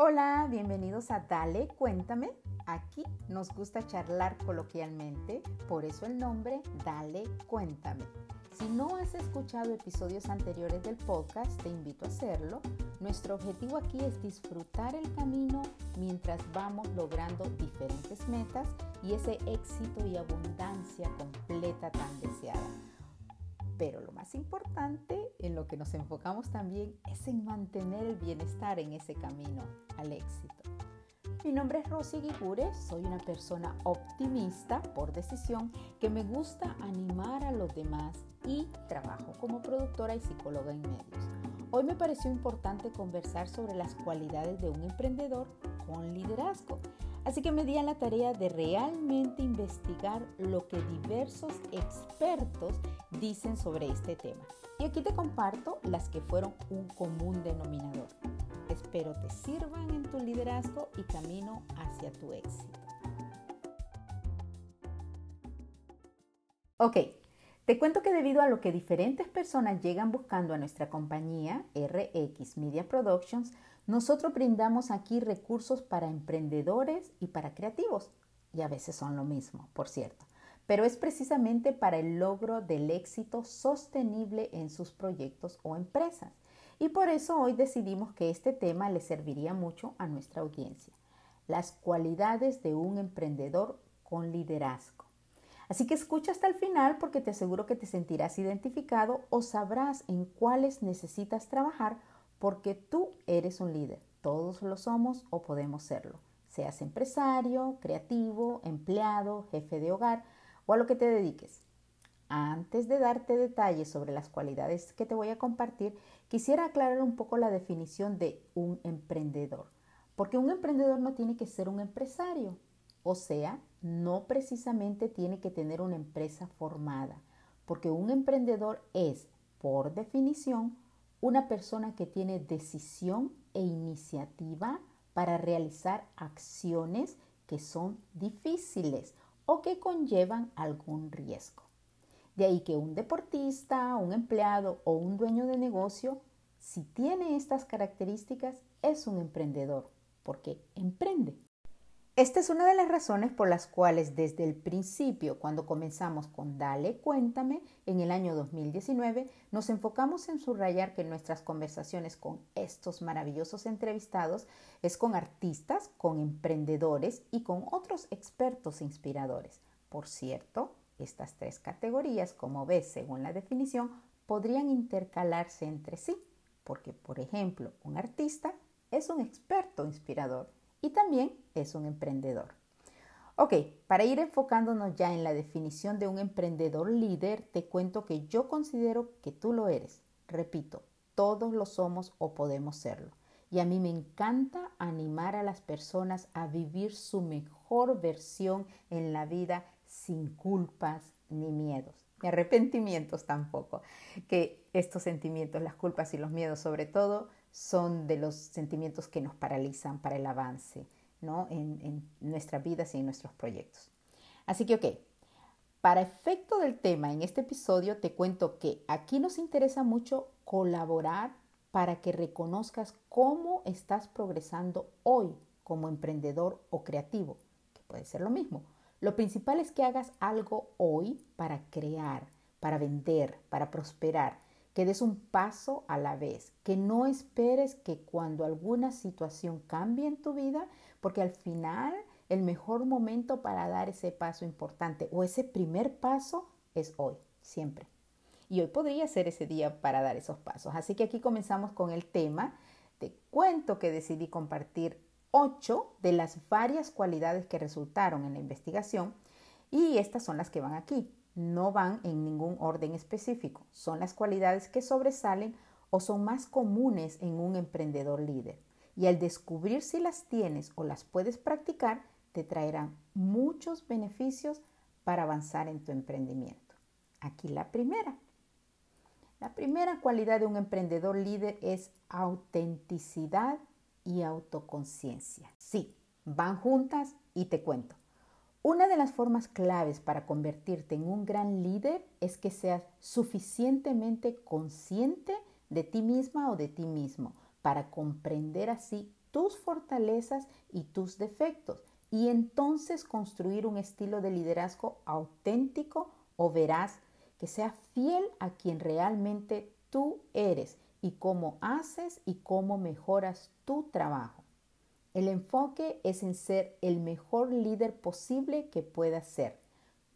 Hola, bienvenidos a Dale, cuéntame. Aquí nos gusta charlar coloquialmente, por eso el nombre Dale, cuéntame. Si no has escuchado episodios anteriores del podcast, te invito a hacerlo. Nuestro objetivo aquí es disfrutar el camino mientras vamos logrando diferentes metas y ese éxito y abundancia completa tan deseada. Pero lo más importante en lo que nos enfocamos también es en mantener el bienestar en ese camino al éxito. Mi nombre es Rosy Guigure, soy una persona optimista por decisión que me gusta animar a los demás y trabajo como productora y psicóloga en medios. Hoy me pareció importante conversar sobre las cualidades de un emprendedor con liderazgo Así que me di a la tarea de realmente investigar lo que diversos expertos dicen sobre este tema. Y aquí te comparto las que fueron un común denominador. Espero te sirvan en tu liderazgo y camino hacia tu éxito. Ok, te cuento que debido a lo que diferentes personas llegan buscando a nuestra compañía, RX Media Productions, nosotros brindamos aquí recursos para emprendedores y para creativos, y a veces son lo mismo, por cierto, pero es precisamente para el logro del éxito sostenible en sus proyectos o empresas. Y por eso hoy decidimos que este tema le serviría mucho a nuestra audiencia. Las cualidades de un emprendedor con liderazgo. Así que escucha hasta el final porque te aseguro que te sentirás identificado o sabrás en cuáles necesitas trabajar porque tú eres un líder. Todos lo somos o podemos serlo. Seas empresario, creativo, empleado, jefe de hogar o a lo que te dediques. Antes de darte detalles sobre las cualidades que te voy a compartir, quisiera aclarar un poco la definición de un emprendedor. Porque un emprendedor no tiene que ser un empresario. O sea, no precisamente tiene que tener una empresa formada. Porque un emprendedor es, por definición, una persona que tiene decisión e iniciativa para realizar acciones que son difíciles o que conllevan algún riesgo. De ahí que un deportista, un empleado o un dueño de negocio, si tiene estas características, es un emprendedor, porque emprende. Esta es una de las razones por las cuales desde el principio, cuando comenzamos con Dale, cuéntame, en el año 2019, nos enfocamos en subrayar que nuestras conversaciones con estos maravillosos entrevistados es con artistas, con emprendedores y con otros expertos e inspiradores. Por cierto, estas tres categorías, como ves según la definición, podrían intercalarse entre sí, porque por ejemplo, un artista es un experto inspirador y también es un emprendedor. Ok, para ir enfocándonos ya en la definición de un emprendedor líder, te cuento que yo considero que tú lo eres. Repito, todos lo somos o podemos serlo. Y a mí me encanta animar a las personas a vivir su mejor versión en la vida sin culpas ni miedos, ni arrepentimientos tampoco. Que estos sentimientos, las culpas y los miedos sobre todo, son de los sentimientos que nos paralizan para el avance ¿no? en, en nuestras vidas y en nuestros proyectos. Así que, ok, para efecto del tema en este episodio te cuento que aquí nos interesa mucho colaborar para que reconozcas cómo estás progresando hoy como emprendedor o creativo, que puede ser lo mismo. Lo principal es que hagas algo hoy para crear, para vender, para prosperar que des un paso a la vez, que no esperes que cuando alguna situación cambie en tu vida, porque al final el mejor momento para dar ese paso importante o ese primer paso es hoy, siempre. Y hoy podría ser ese día para dar esos pasos. Así que aquí comenzamos con el tema. Te cuento que decidí compartir ocho de las varias cualidades que resultaron en la investigación y estas son las que van aquí no van en ningún orden específico. Son las cualidades que sobresalen o son más comunes en un emprendedor líder. Y al descubrir si las tienes o las puedes practicar, te traerán muchos beneficios para avanzar en tu emprendimiento. Aquí la primera. La primera cualidad de un emprendedor líder es autenticidad y autoconciencia. Sí, van juntas y te cuento. Una de las formas claves para convertirte en un gran líder es que seas suficientemente consciente de ti misma o de ti mismo para comprender así tus fortalezas y tus defectos y entonces construir un estilo de liderazgo auténtico o veraz que sea fiel a quien realmente tú eres y cómo haces y cómo mejoras tu trabajo. El enfoque es en ser el mejor líder posible que puedas ser,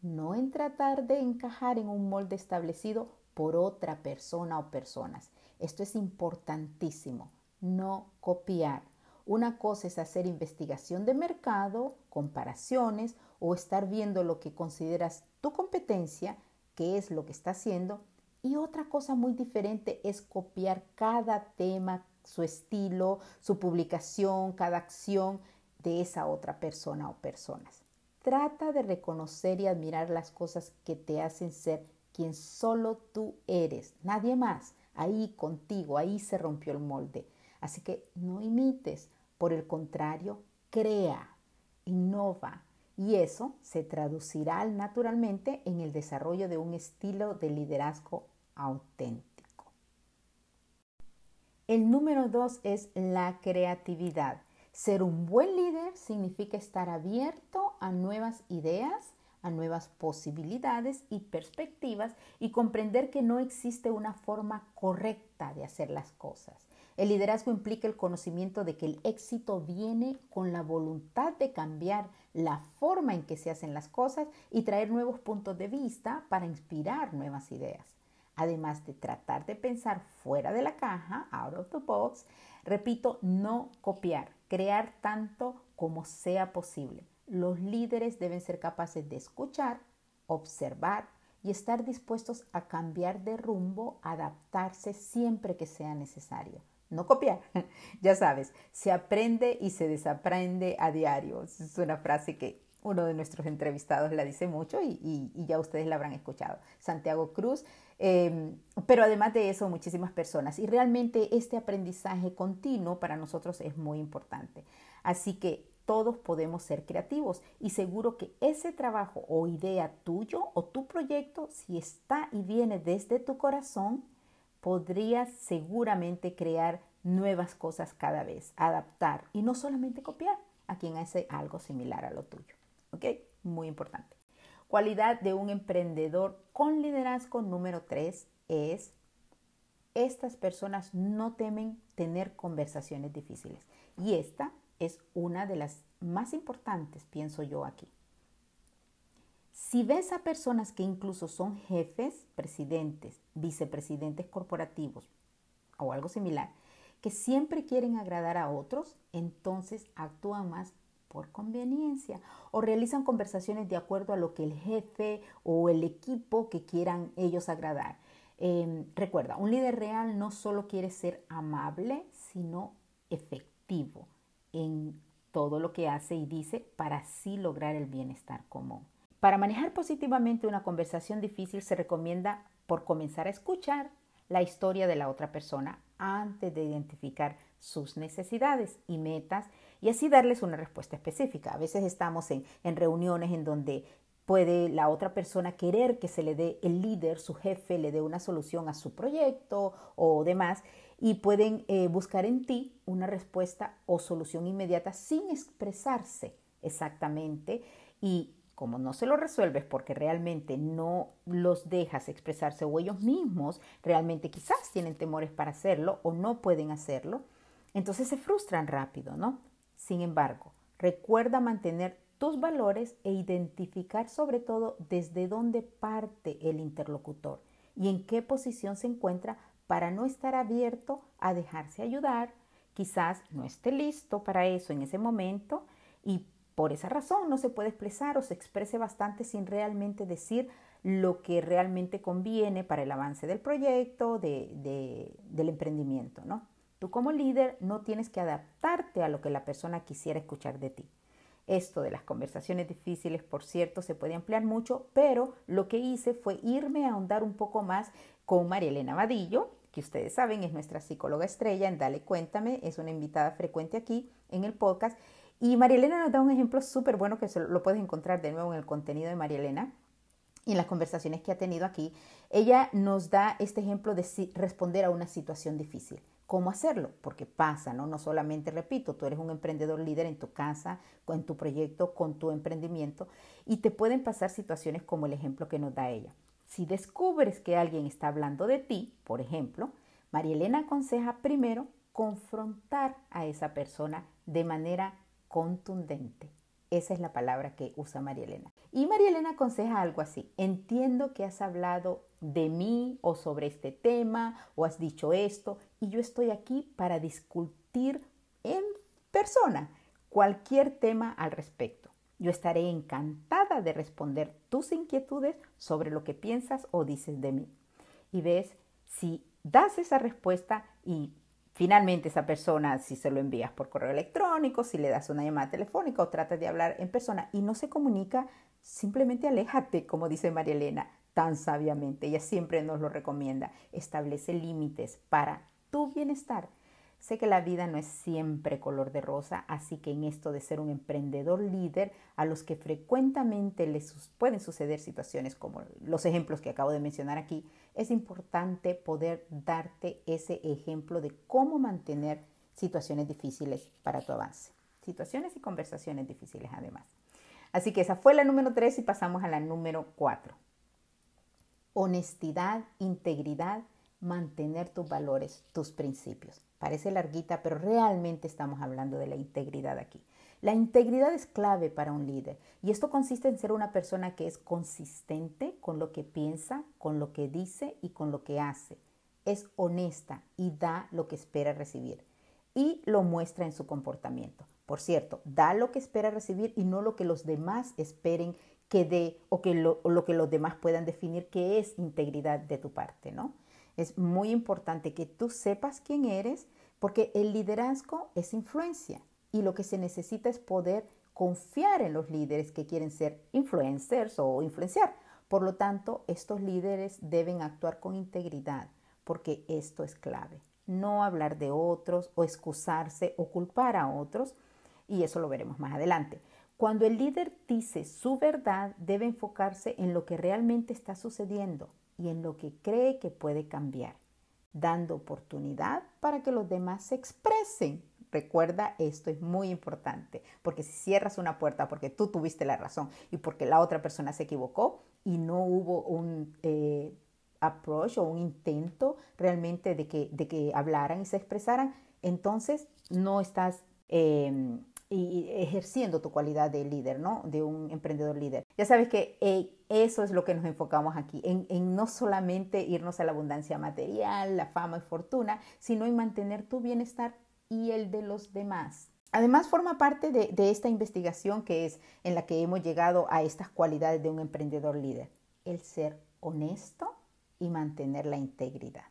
no en tratar de encajar en un molde establecido por otra persona o personas. Esto es importantísimo, no copiar. Una cosa es hacer investigación de mercado, comparaciones o estar viendo lo que consideras tu competencia, qué es lo que está haciendo. Y otra cosa muy diferente es copiar cada tema, su estilo, su publicación, cada acción de esa otra persona o personas. Trata de reconocer y admirar las cosas que te hacen ser quien solo tú eres, nadie más. Ahí contigo, ahí se rompió el molde. Así que no imites, por el contrario, crea, innova y eso se traducirá naturalmente en el desarrollo de un estilo de liderazgo auténtico. El número dos es la creatividad. Ser un buen líder significa estar abierto a nuevas ideas, a nuevas posibilidades y perspectivas y comprender que no existe una forma correcta de hacer las cosas. El liderazgo implica el conocimiento de que el éxito viene con la voluntad de cambiar la forma en que se hacen las cosas y traer nuevos puntos de vista para inspirar nuevas ideas. Además de tratar de pensar fuera de la caja, out of the box, repito, no copiar, crear tanto como sea posible. Los líderes deben ser capaces de escuchar, observar y estar dispuestos a cambiar de rumbo, adaptarse siempre que sea necesario. No copiar, ya sabes, se aprende y se desaprende a diario. Es una frase que uno de nuestros entrevistados la dice mucho y, ya ustedes la habrán escuchado. Santiago Cruz, em, pero además de eso, muchísimas personas. Y realmente este aprendizaje continuo para nosotros es muy importante. Así que todos podemos ser creativos y seguro que ese trabajo o idea tuyo o tu proyecto, si está y viene desde tu corazón, podrías seguramente crear nuevas cosas cada vez, adaptar y no solamente copiar a quien hace algo similar a lo tuyo. ¿Ok? Muy importante. Cualidad de un emprendedor con liderazgo número tres es estas personas no temen tener conversaciones difíciles. Y esta es una de las más importantes, pienso yo aquí. Si ves a personas que incluso son jefes, presidentes, vicepresidentes corporativos o algo similar, que siempre quieren agradar a otros, entonces actúan más por conveniencia o realizan conversaciones de acuerdo a lo que el jefe o el equipo que quieran ellos agradar. Em, recuerda, un líder real no solo quiere ser amable, sino efectivo en todo lo que hace y dice para así lograr el bienestar común. Para manejar positivamente una conversación difícil se recomienda por comenzar a escuchar la historia de la otra persona antes de identificar sus necesidades y metas y así darles una respuesta específica. A veces estamos en, en reuniones en donde puede la otra persona querer que se le dé el líder, su jefe, le dé una solución a su proyecto o demás y pueden eh, buscar en ti una respuesta o solución inmediata sin expresarse exactamente y como no se lo resuelves porque realmente no los dejas expresarse o ellos mismos realmente quizás tienen temores para hacerlo o no pueden hacerlo, entonces se frustran rápido, ¿no? Sin embargo, recuerda mantener tus valores e identificar sobre todo desde dónde parte el interlocutor y en qué posición se encuentra para no estar abierto a dejarse ayudar, quizás no esté listo para eso en ese momento y por esa razón no se puede expresar o se exprese bastante sin realmente decir lo que realmente conviene para el avance del proyecto, del emprendimiento, ¿no? Tú como líder no tienes que adaptarte a lo que la persona quisiera escuchar de ti. Esto de las conversaciones difíciles, por cierto, se puede ampliar mucho, pero lo que hice fue irme a ahondar un poco más con María Elena Vadillo, que ustedes saben es nuestra psicóloga estrella en Dale Cuéntame, es una invitada frecuente aquí en el podcast. Y María Elena nos da un ejemplo súper bueno que lo puedes encontrar de nuevo en el contenido de María Elena y en las conversaciones que ha tenido aquí. Ella nos da este ejemplo de responder a una situación difícil cómo hacerlo, porque pasa, ¿no? No solamente, repito, tú eres un emprendedor líder en tu casa, en tu proyecto, con tu emprendimiento, y te pueden pasar situaciones como el ejemplo que nos da ella. Si descubres que alguien está hablando de ti, por ejemplo, María Elena aconseja primero confrontar a esa persona de manera contundente. Esa es la palabra que usa María Elena. Y María Elena aconseja algo así. Entiendo que has hablado de mí o sobre este tema o has dicho esto y yo estoy aquí para discutir en persona cualquier tema al respecto. Yo estaré encantada de responder tus inquietudes sobre lo que piensas o dices de mí. Y ves, si das esa respuesta y finalmente esa persona, si se lo envías por correo electrónico, si le das una llamada telefónica o tratas de hablar en persona y no se comunica, simplemente aléjate, como dice María Elena tan sabiamente. Ella siempre nos lo recomienda. Establece límites para tu bienestar. Sé que la vida no es siempre color de rosa, así que en esto de ser un emprendedor líder, a los que frecuentemente les pueden suceder situaciones como los ejemplos que acabo de mencionar aquí, es importante poder darte ese ejemplo de cómo mantener situaciones difíciles para tu avance. Situaciones y conversaciones difíciles además. Así que esa fue la número 3 y pasamos a la número 4. Honestidad, integridad, mantener tus valores, tus principios. Parece larguita, pero realmente estamos hablando de la integridad aquí. La integridad es clave para un líder y esto consiste en ser una persona que es consistente con lo que piensa, con lo que dice y con lo que hace. Es honesta y da lo que espera recibir y lo muestra en su comportamiento. Por cierto, da lo que espera recibir y no lo que los demás esperen que dé o, que lo, lo que los demás puedan definir que es integridad de tu parte, ¿no? Es muy importante que tú sepas quién eres porque el liderazgo es influencia y lo que se necesita es poder confiar en los líderes que quieren ser influencers o influenciar. Por lo tanto, estos líderes deben actuar con integridad porque esto es clave. No hablar de otros o excusarse o culpar a otros y eso lo veremos más adelante. Cuando el líder dice su verdad, debe enfocarse en lo que realmente está sucediendo, y en lo que cree que puede cambiar, dando oportunidad para que los demás se expresen. Recuerda, esto es muy importante, porque si cierras una puerta porque tú tuviste la razón y porque la otra persona se equivocó y no hubo un eh, approach o un intento realmente de que, de que hablaran y se expresaran, entonces no estás em, y ejerciendo tu cualidad de líder, ¿no? De un emprendedor líder. Ya sabes que eso es lo que nos enfocamos aquí, en, no solamente irnos a la abundancia material, la fama y fortuna, sino en mantener tu bienestar y el de los demás. Además, forma parte de, de esta investigación que es en la que hemos llegado a estas cualidades de un emprendedor líder, el ser honesto y mantener la integridad.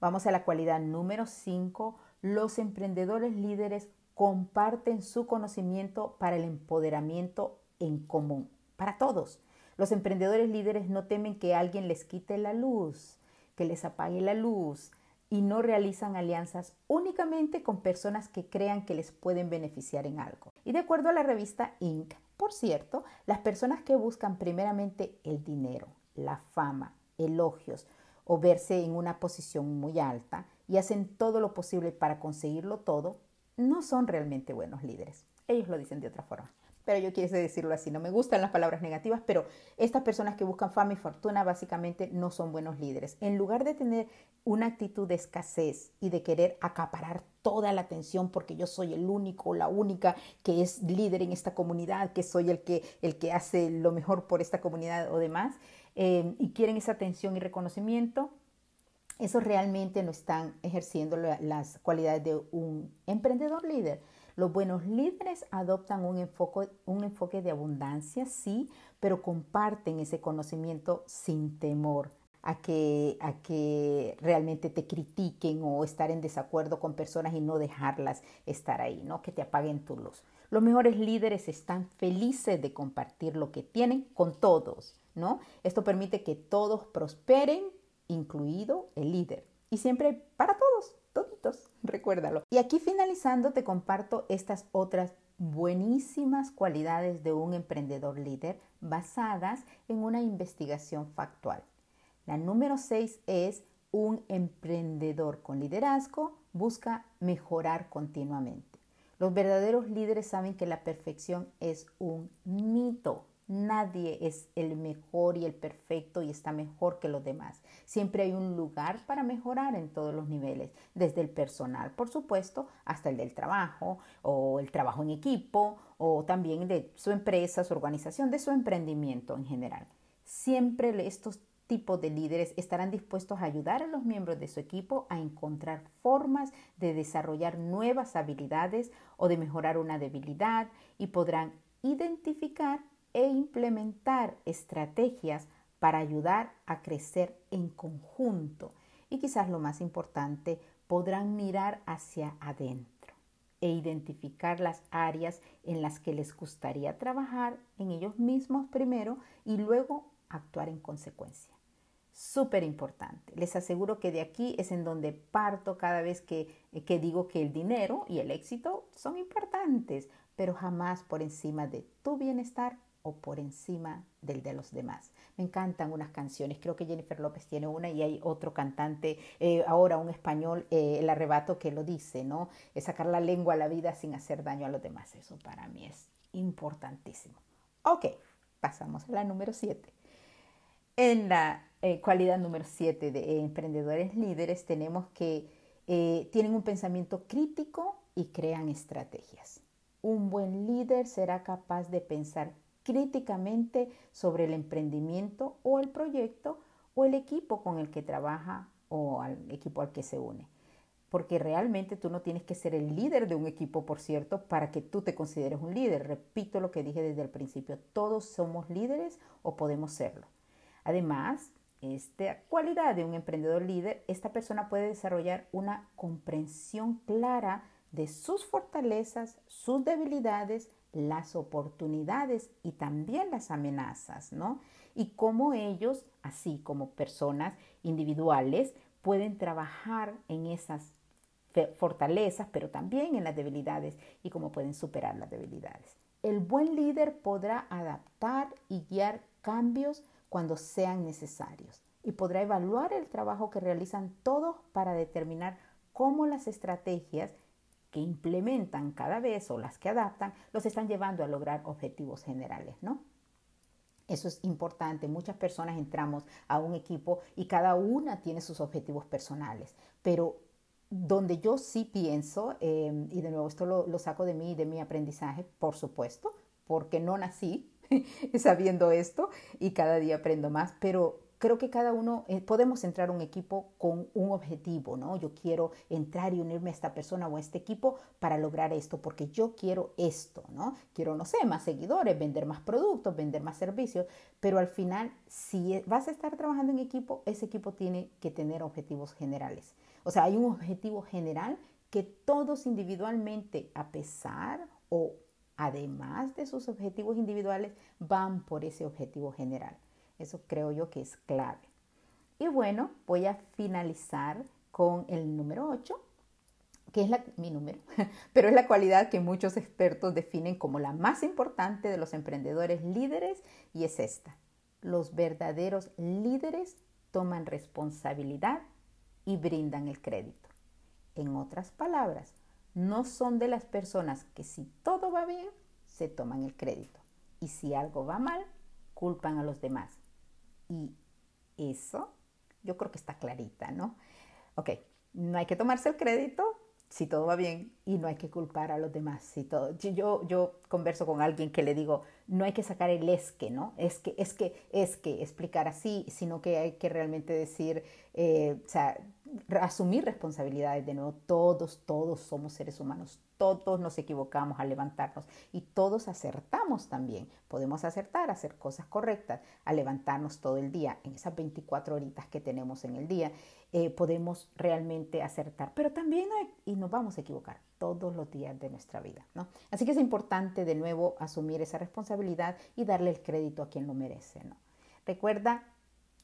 Vamos a la cualidad número 5. Los emprendedores líderes comparten su conocimiento para el empoderamiento en común, para todos. Los emprendedores líderes no temen que alguien les quite la luz, que les apague la luz y no realizan alianzas únicamente con personas que crean que les pueden beneficiar en algo. Y de acuerdo a la revista Inc., por cierto, las personas que buscan primeramente el dinero, la fama, elogios o verse en una posición muy alta y hacen todo lo posible para conseguirlo todo, no son realmente buenos líderes. Ellos lo dicen de otra forma. Pero yo quise decirlo así, no me gustan las palabras negativas, pero estas personas que buscan fama y fortuna básicamente no son buenos líderes. En lugar de tener una actitud de escasez y de querer acaparar toda la atención porque yo soy el único la única que es líder en esta comunidad, que soy el que, el que hace lo mejor por esta comunidad o demás, eh, y quieren esa atención y reconocimiento, eso realmente no están ejerciendo las cualidades de un emprendedor líder. Los buenos líderes adoptan un enfoque, de abundancia, sí, pero comparten ese conocimiento sin temor a que, a que realmente te critiquen o estar en desacuerdo con personas y no dejarlas estar ahí, ¿no? Que te apaguen tu luz. Los mejores líderes están felices de compartir lo que tienen con todos, ¿no? Esto permite que todos prosperen incluido el líder. Y siempre para todos, toditos, recuérdalo. Y aquí finalizando te comparto estas otras buenísimas cualidades de un emprendedor líder basadas en una investigación factual. La número 6 es Un emprendedor con liderazgo busca mejorar continuamente. Los verdaderos líderes saben que la perfección es un mito. Nadie es el mejor y el perfecto y está mejor que los demás. Siempre hay un lugar para mejorar en todos los niveles, desde el personal, por supuesto, hasta el del trabajo o el trabajo en equipo o también de su empresa, su organización, de su emprendimiento en general. Siempre estos tipos de líderes estarán dispuestos a ayudar a los miembros de su equipo a encontrar formas de desarrollar nuevas habilidades o de mejorar una debilidad y podrán identificar e implementar estrategias para ayudar a crecer en conjunto. Y quizás lo más importante, podrán mirar hacia adentro e identificar las áreas en las que les gustaría trabajar en ellos mismos primero y luego actuar en consecuencia. Súper importante. Les aseguro que de aquí es en donde parto cada vez que, que digo que el dinero y el éxito son importantes, pero jamás por encima de tu bienestar o por encima del de los demás. Me encantan unas canciones, creo que Jennifer López tiene una y hay otro cantante, eh, ahora un español, eh, el arrebato que lo dice, ¿no? Es sacar la lengua a la vida sin hacer daño a los demás. Eso para mí es importantísimo. Ok, pasamos a la número 7. En la eh, cualidad número 7 de emprendedores líderes tenemos que tienen un pensamiento crítico y crean estrategias. Un buen líder será capaz de pensar críticamente sobre el emprendimiento o el proyecto o el equipo con el que trabaja o al equipo al que se une. Porque realmente tú no tienes que ser el líder de un equipo, por cierto, para que tú te consideres un líder. Repito lo que dije desde el principio, todos somos líderes o podemos serlo. Además, esta cualidad de un emprendedor líder, esta persona puede desarrollar una comprensión clara de sus fortalezas, sus debilidades, las oportunidades y también las amenazas, ¿no? Y cómo ellos, así como personas individuales, pueden trabajar en esas fortalezas, pero también en las debilidades y cómo pueden superar las debilidades. El buen líder podrá adaptar y guiar cambios cuando sean necesarios y podrá evaluar el trabajo que realizan todos para determinar cómo las estrategias que implementan cada vez o las que adaptan, los están llevando a lograr objetivos generales, ¿no? Eso es importante. Muchas personas entramos a un equipo y cada una tiene sus objetivos personales, pero donde yo sí pienso, em, y de nuevo esto lo, lo saco de mí y de mi aprendizaje, por supuesto, porque no nací sabiendo esto y cada día aprendo más, pero creo que cada uno eh, podemos entrar a un equipo con un objetivo, ¿no? Yo quiero entrar y unirme a esta persona o a este equipo para lograr esto, porque yo quiero esto, ¿no? Quiero, no sé, más seguidores, vender más productos, vender más servicios, pero al final, si e, vas a estar trabajando en equipo, ese equipo tiene que tener objetivos generales. O sea, hay un objetivo general que todos individualmente, a pesar o además de sus objetivos individuales, van por ese objetivo general. Eso creo yo que es clave. Y bueno, voy a finalizar con el número 8, que es mi número, pero es la cualidad que muchos expertos definen como la más importante de los emprendedores líderes y es esta. Los verdaderos líderes toman responsabilidad y brindan el crédito. En otras palabras, no son de las personas que si todo va bien, se toman el crédito y si algo va mal, culpan a los demás. Y eso yo creo que está clarita, ¿no? Ok, no hay que tomarse el crédito si todo va bien y no hay que culpar a los demás. Si todo, yo, yo converso con alguien que le digo, no hay que sacar el es que, ¿no? Es que, es que, es que explicar así, sino que hay que realmente decir, eh, o sea, asumir responsabilidades de nuevo. Todos, todos somos seres humanos, todos nos equivocamos al levantarnos y todos acertamos también. Podemos acertar, hacer cosas correctas, al levantarnos todo el día, en esas 24 horitas que tenemos en el día, eh, podemos realmente acertar, pero también y nos vamos a equivocar todos los días de nuestra vida. ¿no? Así que es importante de nuevo asumir esa responsabilidad y darle el crédito a quien lo merece. ¿no? Recuerda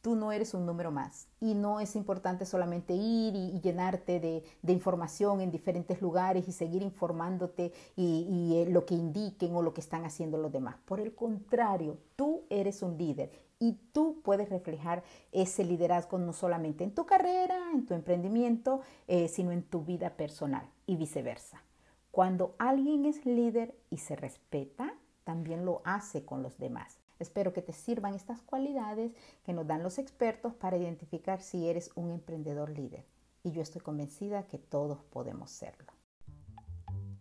tú no eres un número más y no es importante solamente ir y, llenarte de, información en diferentes lugares y seguir informándote y, eh, lo que indiquen o lo que están haciendo los demás. Por el contrario, tú eres un líder y tú puedes reflejar ese liderazgo no solamente en tu carrera, en tu emprendimiento, eh, sino en tu vida personal y viceversa. Cuando alguien es líder y se respeta, también lo hace con los demás. Espero que te sirvan estas cualidades que nos dan los expertos para identificar si eres un emprendedor líder. Y yo estoy convencida que todos podemos serlo.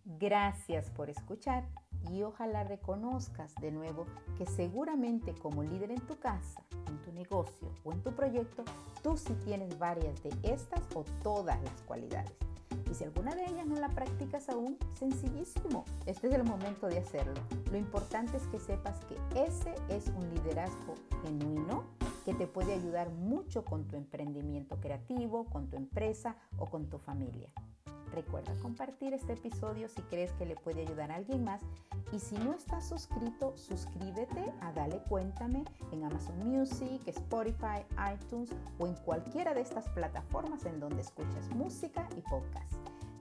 Gracias por escuchar y ojalá reconozcas de nuevo que seguramente como líder en tu casa, en tu negocio o en tu proyecto, tú sí tienes varias de estas o todas las cualidades. Y si alguna de ellas no la practicas aún, sencillísimo, este es el momento de hacerlo. Lo importante es que sepas que ese es un liderazgo genuino que te puede ayudar mucho con tu emprendimiento creativo, con tu empresa o con tu familia. Recuerda compartir este episodio si crees que le puede ayudar a alguien más y si no estás suscrito, suscríbete a Dale Cuéntame en Amazon Music, Spotify, iTunes o en cualquiera de estas plataformas en donde escuchas música y podcast.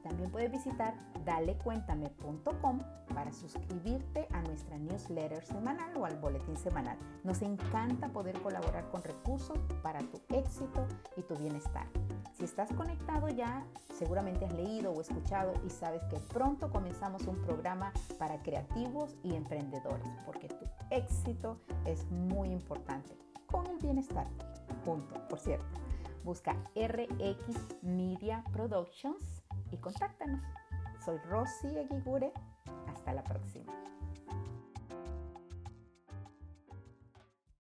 También puedes visitar dalecuéntame.com para suscribirte a nuestra newsletter semanal o al boletín semanal. Nos encanta poder colaborar con recursos para tu éxito y tu bienestar. Si estás conectado ya, seguramente has leído o escuchado y sabes que pronto comenzamos un programa para creativos y emprendedores, porque tu éxito es muy importante con el bienestar. Punto, por cierto. Busca RX Media Productions y contáctanos. Soy Rosy Aguigure. Hasta la próxima.